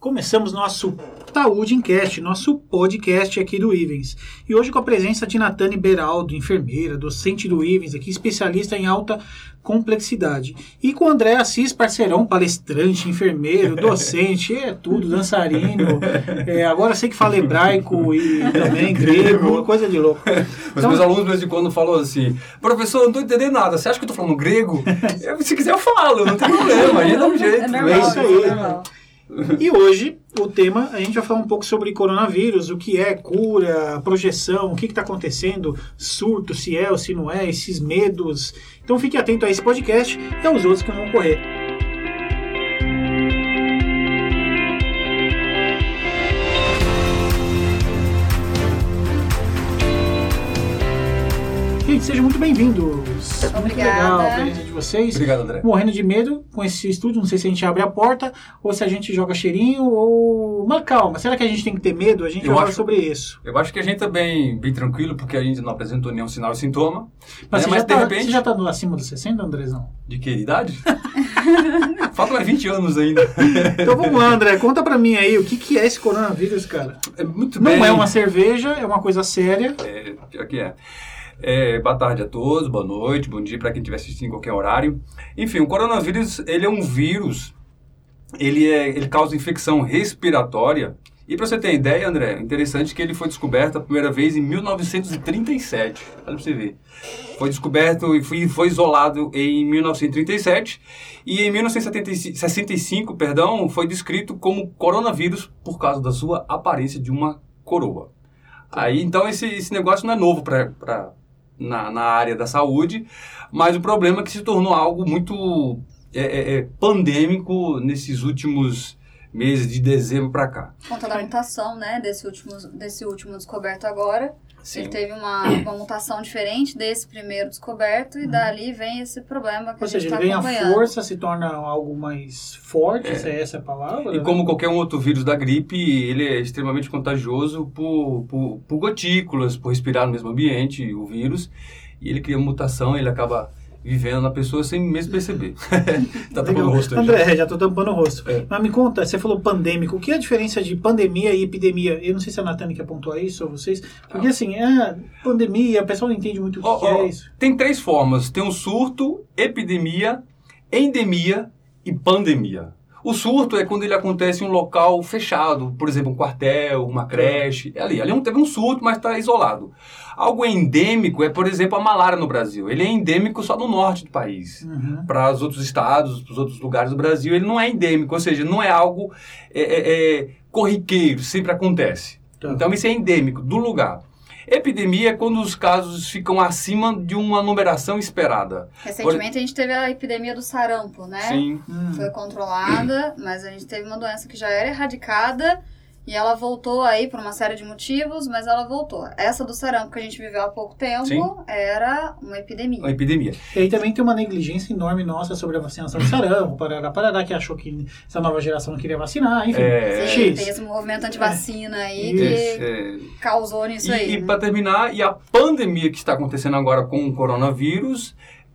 Começamos nosso Taúde Encast, nosso podcast aqui do Ivens. E hoje com a presença de Natane Beraldo, enfermeira, docente do Ivens, aqui especialista em alta complexidade. E com o André Assis, parceirão, palestrante, enfermeiro, docente, é tudo, dançarino. É, agora sei que fala hebraico e também grego, coisa de louco. Mas Então- meus alunos, de vez em quando, falam assim: professor, eu não tô entendendo nada. Você acha que eu tô falando grego? Eu, se quiser, eu falo, não tem problema. A gente dá um jeito. É normal, É isso aí. é normal. E hoje, o tema, a gente vai falar um pouco sobre coronavírus, o que é cura, projeção, o que está acontecendo, surto, se é ou se não é, esses medos. Então fique atento a esse podcast e aos outros que vão correr. Gente, sejam muito bem-vindos. Muito legal a presença de vocês. Obrigado, André. Morrendo de medo com esse estúdio, não sei se a gente abre a porta ou se a gente joga cheirinho ou. Mas calma, será que a gente tem que ter medo? A gente Eu vai falar acho- sobre isso. Eu acho que a gente tá bem, bem tranquilo, porque a gente não apresentou nenhum sinal e sintoma. Mas, É, você, mas já de tá, repente- você já tá acima dos 60, Andrezão? De que idade? Falta mais 20 anos ainda. Então vamos lá, André, conta pra mim aí o que, que é esse coronavírus, cara. É muito Não bem. é uma cerveja, é uma coisa séria. É, pior que é. É, boa tarde a todos, boa noite, bom dia para quem estiver assistindo em qualquer horário. Enfim, o coronavírus, ele é um vírus, ele, é, ele causa infecção respiratória. E para você ter ideia, André, interessante que ele foi descoberto a primeira vez em 1937. Olha para você ver. Foi descoberto e foi, foi isolado em 1937 e em 1965, perdão, foi descrito como coronavírus por causa da sua aparência de uma coroa. Aí, então, esse, esse negócio não é novo pra, na, na área da saúde, mas o problema é que se tornou algo muito é, é, é, pandêmico nesses últimos meses, de dezembro para cá. Conta da mutação, né, desse último, desse último descoberto agora. Ele teve uma, uma mutação diferente desse primeiro descoberto e dali vem esse problema que Ou a gente seja, ele está ganha acompanhando. força, se torna algo mais forte, É. se é essa a palavra. E né? como qualquer um outro vírus da gripe, ele é extremamente contagioso por, por, por gotículas, por respirar no mesmo ambiente, o vírus. E ele cria mutação, ele acaba vivendo na pessoa sem mesmo perceber. tá tapando Legal. o rosto aí já. André, já tô tampando o rosto. É. Mas me conta, você falou pandêmico. O que é a diferença de pandemia e epidemia? Eu não sei se a Natane quer pontuar isso ou vocês. Porque assim, é pandemia, o pessoal não entende muito o que, Ó, que ó, é isso. Tem três formas: tem um surto, epidemia, endemia e pandemia. O surto é quando ele acontece em um local fechado, por exemplo, um quartel, uma creche, é ali. Ali não teve um surto, mas está isolado. Algo endêmico é, por exemplo, a malária no Brasil. Ele é endêmico só no norte do país. Uhum. Para os outros estados, para os outros lugares do Brasil, ele não é endêmico, ou seja, não é algo é, é, é, corriqueiro, sempre acontece. Tá. Então isso é endêmico do lugar. Epidemia é quando os casos ficam acima de uma numeração esperada. Recentemente a gente teve a epidemia do sarampo, né? Sim. Hum. Foi controlada, mas a gente teve uma doença que já era erradicada e ela voltou aí por uma série de motivos, mas ela voltou. Essa do sarampo que a gente viveu há pouco tempo Sim. era uma epidemia. Uma epidemia. E aí também tem uma negligência enorme nossa sobre a vacinação de sarampo, parará, parará, que achou que essa nova geração não queria vacinar, enfim. É, Sim, X. tem esse movimento antivacina aí Isso, que é, causou nisso aí. e e né? para terminar, e a pandemia que está acontecendo agora com o coronavírus,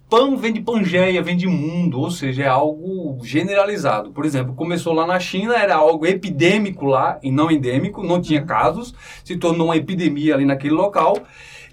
pan vem de pangeia, vem de mundo, ou seja, é algo generalizado. Por exemplo, começou lá na China, era algo epidêmico lá e não endêmico, não tinha casos, se tornou uma epidemia ali naquele local.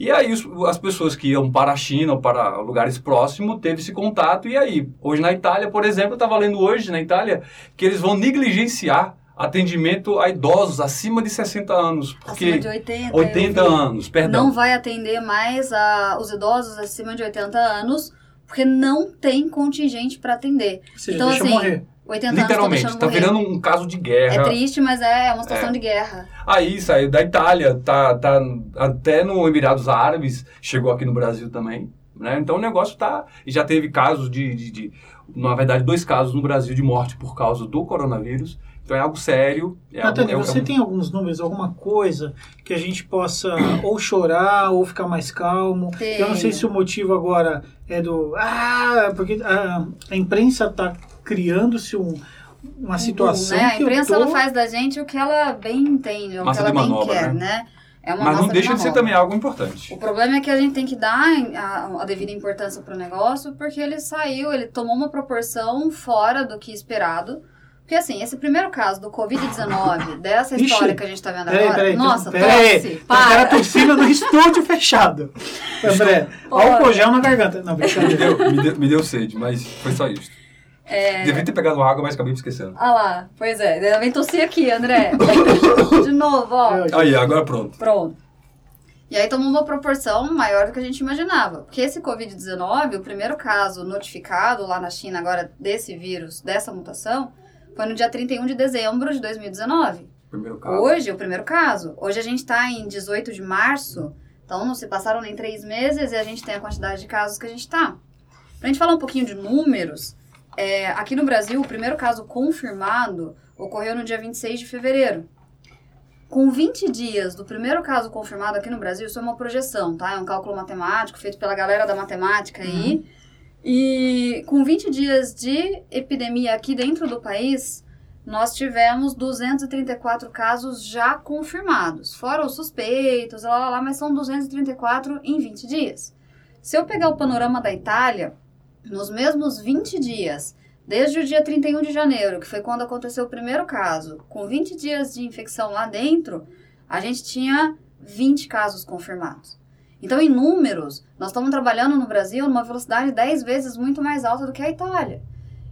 E aí as pessoas que iam para a China ou para lugares próximos teve esse contato. E aí, hoje na Itália, por exemplo, eu estava lendo hoje na Itália que eles vão negligenciar atendimento a idosos acima de 60 anos. Porque Acima de 80. 80 eu vi. anos, perdão. Não vai atender mais a, os idosos acima de 80 anos, porque não tem contingente para atender. Ou seja, Então, deixa assim, morrer. 80 anos Literalmente, estão tá morrer. virando um caso de guerra. É triste, mas é uma situação É. de guerra. Aí saiu da Itália, tá, tá até no Emirados Árabes, chegou aqui no Brasil também. Né? Então o negócio tá. E já teve casos de, de, de- Na verdade, dois casos no Brasil de morte por causa do coronavírus. Então é algo sério. É algo, é, você é tem alguns números, alguma coisa que a gente possa ou chorar ou ficar mais calmo? Eu não sei se o motivo agora é do. Ah, porque a, a imprensa está criando-se um, uma situação. né? A imprensa tô- ela faz da gente o que ela bem entende, o Massa que ela bem manobra, quer, né? né? É uma Mas não deixa de ser também algo importante. O problema é que a gente tem que dar a, a devida importância pro negócio, porque ele saiu, ele tomou uma proporção fora do que esperado, Porque assim, esse primeiro caso do Covid-19, dessa Ixi. história que a gente tá vendo Peraí, agora. peraí. nossa, peraí. tosse, Os caras para. tossindo no estúdio fechado. André, Olha. álcool gel na garganta. Não, Me deu, me, deu, me deu sede, mas foi só isso. É. Devia ter pegado água, mas acabei me esquecendo. Ah lá, pois é, ainda vem tossir aqui, André. De novo, ó. É, Aí, agora pronto. Pronto. E aí tomou uma proporção maior do que a gente imaginava. Porque esse Covid-19, o primeiro caso notificado lá na China agora desse vírus, dessa mutação, foi no dia 31 de dezembro de 2019. Primeiro caso. Hoje, o primeiro caso. Hoje a gente está em 18 de março, então não se passaram nem três meses e a gente tem a quantidade de casos que a gente está. Pra gente falar um pouquinho de números, é, aqui no Brasil, o primeiro caso confirmado ocorreu no dia 26 de fevereiro. Com 20 dias do primeiro caso confirmado aqui no Brasil, isso é uma projeção, tá? É um cálculo matemático feito pela galera da matemática aí. E com 20 dias de epidemia aqui dentro do país, nós tivemos 234 casos já confirmados. Fora os suspeitos, lá, lá, lá, mas são 234 em 20 dias. Se eu pegar o panorama da Itália, nos mesmos 20 dias, desde o dia 31 de janeiro, que foi quando aconteceu o primeiro caso, com 20 dias de infecção lá dentro, a gente tinha 20 casos confirmados. Então, em números, nós estamos trabalhando no Brasil numa velocidade 10 vezes muito mais alta do que a Itália.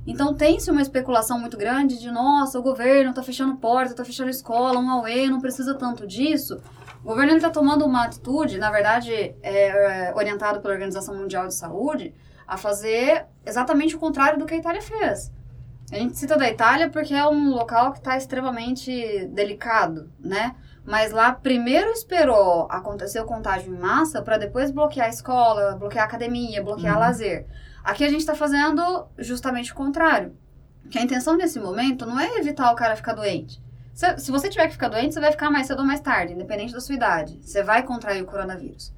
Então, tem-se uma especulação muito grande de, nossa, o governo está fechando porta, está fechando escola, um away, não precisa tanto disso. O governo está tomando uma atitude, na verdade, é, é, orientado pela Organização Mundial de Saúde, a fazer exatamente o contrário do que a Itália fez. A gente cita da Itália porque é um local que está extremamente delicado, né? Mas lá primeiro esperou acontecer o contágio em massa para depois bloquear a escola, bloquear a academia, bloquear Uhum. lazer. Aqui a gente está fazendo justamente o contrário. Que a intenção nesse momento não é evitar o cara ficar doente. Se, se você tiver que ficar doente, você vai ficar mais cedo ou mais tarde, independente da sua idade. Você vai contrair o coronavírus.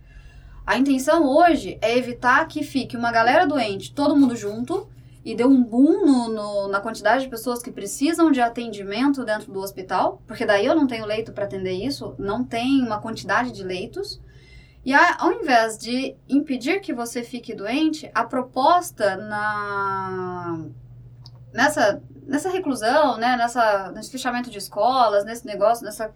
A intenção hoje é evitar que fique uma galera doente, todo mundo junto, e dê um boom no, no- na quantidade de pessoas que precisam de atendimento dentro do hospital, porque daí eu não tenho leito para atender isso, não tem uma quantidade de leitos. E ao invés de impedir que você fique doente, a proposta na nessa nessa reclusão, né, nessa nesse fechamento de escolas, nesse negócio, nessa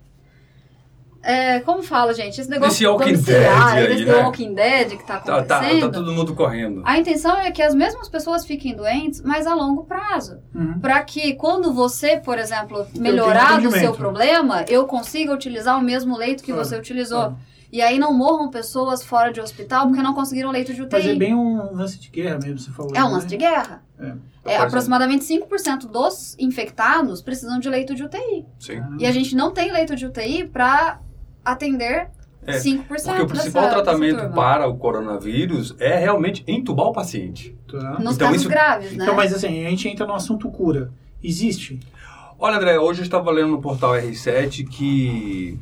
é, como fala, gente? Esse negócio Nesse Walking Dead aí, nesse né? Walking Dead que tá Tá, acontecendo. tá, tá todo mundo correndo. A intenção é que as mesmas pessoas fiquem doentes, mas a longo prazo. Uhum. Para que quando você, por exemplo, melhorar do seu problema, eu consiga utilizar o mesmo leito que Claro, você utilizou. claro. E aí não morram pessoas fora de hospital porque não conseguiram leito de UTI. Fazer bem um lance de guerra mesmo, você falou. É um né? lance de guerra. É. É, Parece- aproximadamente 5% dos infectados precisam de leito de UTI. Sim. E a gente não tem leito de UTI para atender É, 5% Porque o principal dessa, tratamento dessa para o coronavírus é realmente entubar o paciente. Tá. Nos Então, casos isso- graves, né? Então, mas assim, a gente entra no assunto cura. Existe? Olha, André, hoje eu estava lendo no portal R7 que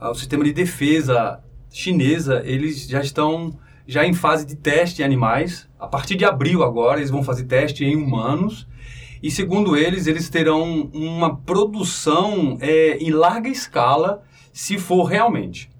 ah, o sistema de defesa chinesa, eles já estão já em fase de teste em animais. A partir de abril agora, eles vão fazer teste em humanos. E segundo eles, eles terão uma produção é, em larga escala, se for realmente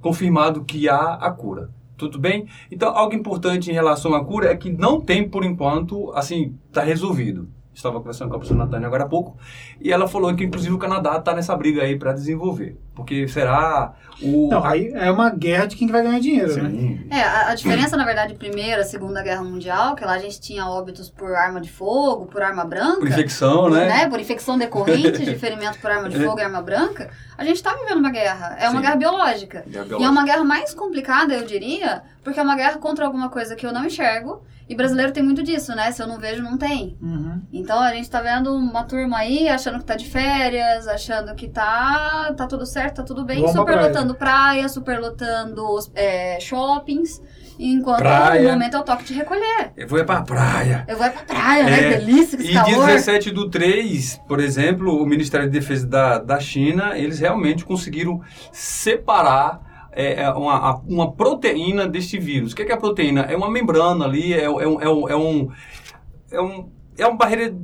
confirmado que há a cura. Tudo bem? Então, algo importante em relação à cura é que não tem, por enquanto, assim, está resolvido. Estava conversando com a professora Natânia agora há pouco, e ela falou que, inclusive, o Canadá está nessa briga aí para desenvolver. Porque será o... Não, aí é uma guerra de quem que vai ganhar dinheiro, né? Sim. É, a, a diferença, na verdade, Primeira, Segunda Guerra Mundial, que lá a gente tinha óbitos por arma de fogo, por arma branca. Por infecção, né? Por infecção decorrente de ferimento por arma de fogo e arma branca. A gente tá vivendo uma guerra. É uma Sim. guerra biológica. Guerra E é biológica. uma guerra mais complicada, eu diria, porque é uma guerra contra alguma coisa que eu não enxergo. E brasileiro tem muito disso, né? Se eu não vejo, não tem. Uhum. Então a gente tá vendo uma turma aí achando que tá de férias, achando que tá, tá tudo certo, tá tudo bem, superlotando praia, superlotando é, shoppings, enquanto Praia. o momento é o toque de recolher. Eu vou ir pra praia. Eu vou ir pra praia, né? É, Que delícia, que E calor. 17 do 3, por exemplo, o Ministério da Defesa da, da China, eles realmente conseguiram separar é, é, uma, uma proteína deste vírus. O que é, que é a proteína? É uma membrana ali, é, é, um, é, um, é, um, é, um, é uma barreira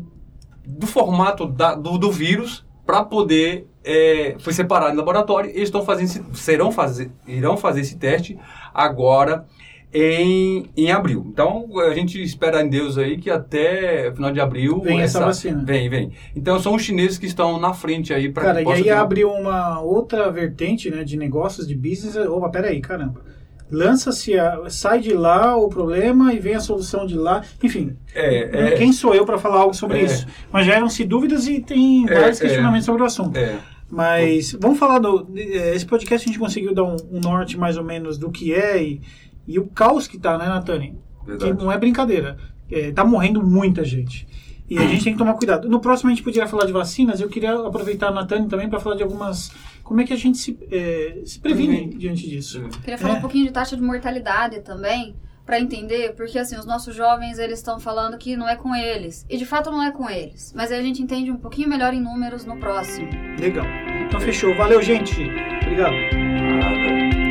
do formato da- do, do vírus para poder. É, foi separado em laboratório. Eles estão fazendo, esse- serão fazer, irão fazer esse teste agora em, em abril. Então, a gente espera em Deus aí que até final de abril... Vem essa vacina. Vem, vem. Então, são os chineses que estão na frente aí para Cara, que e possa aí ter um- abre uma outra vertente, né, de negócios, de business. Opa, peraí, caramba. Lança-se, sai de lá o problema e vem a solução de lá. Enfim, É, é, quem sou eu para falar algo sobre É. isso? Mas geram-se dúvidas e tem É, vários é. questionamentos sobre o assunto. é, Mas vamos falar do. eh, Esse podcast a gente conseguiu dar um, um norte mais ou menos do que é e, e o caos que tá, né, Natani? Que não é brincadeira. É, tá morrendo muita gente. E a gente tem que tomar cuidado. No próximo a gente poderia falar de vacinas. Eu queria aproveitar a Natani também para falar de algumas. Como é que a gente se, eh, se previne Previne. diante disso? Queria falar É. um pouquinho de taxa de mortalidade também, para entender, porque assim, os nossos jovens, eles estão falando que não é com eles. E de fato não é com eles. Mas aí a gente entende um pouquinho melhor em números no próximo. Legal. Então fechou. Valeu, gente. Obrigado.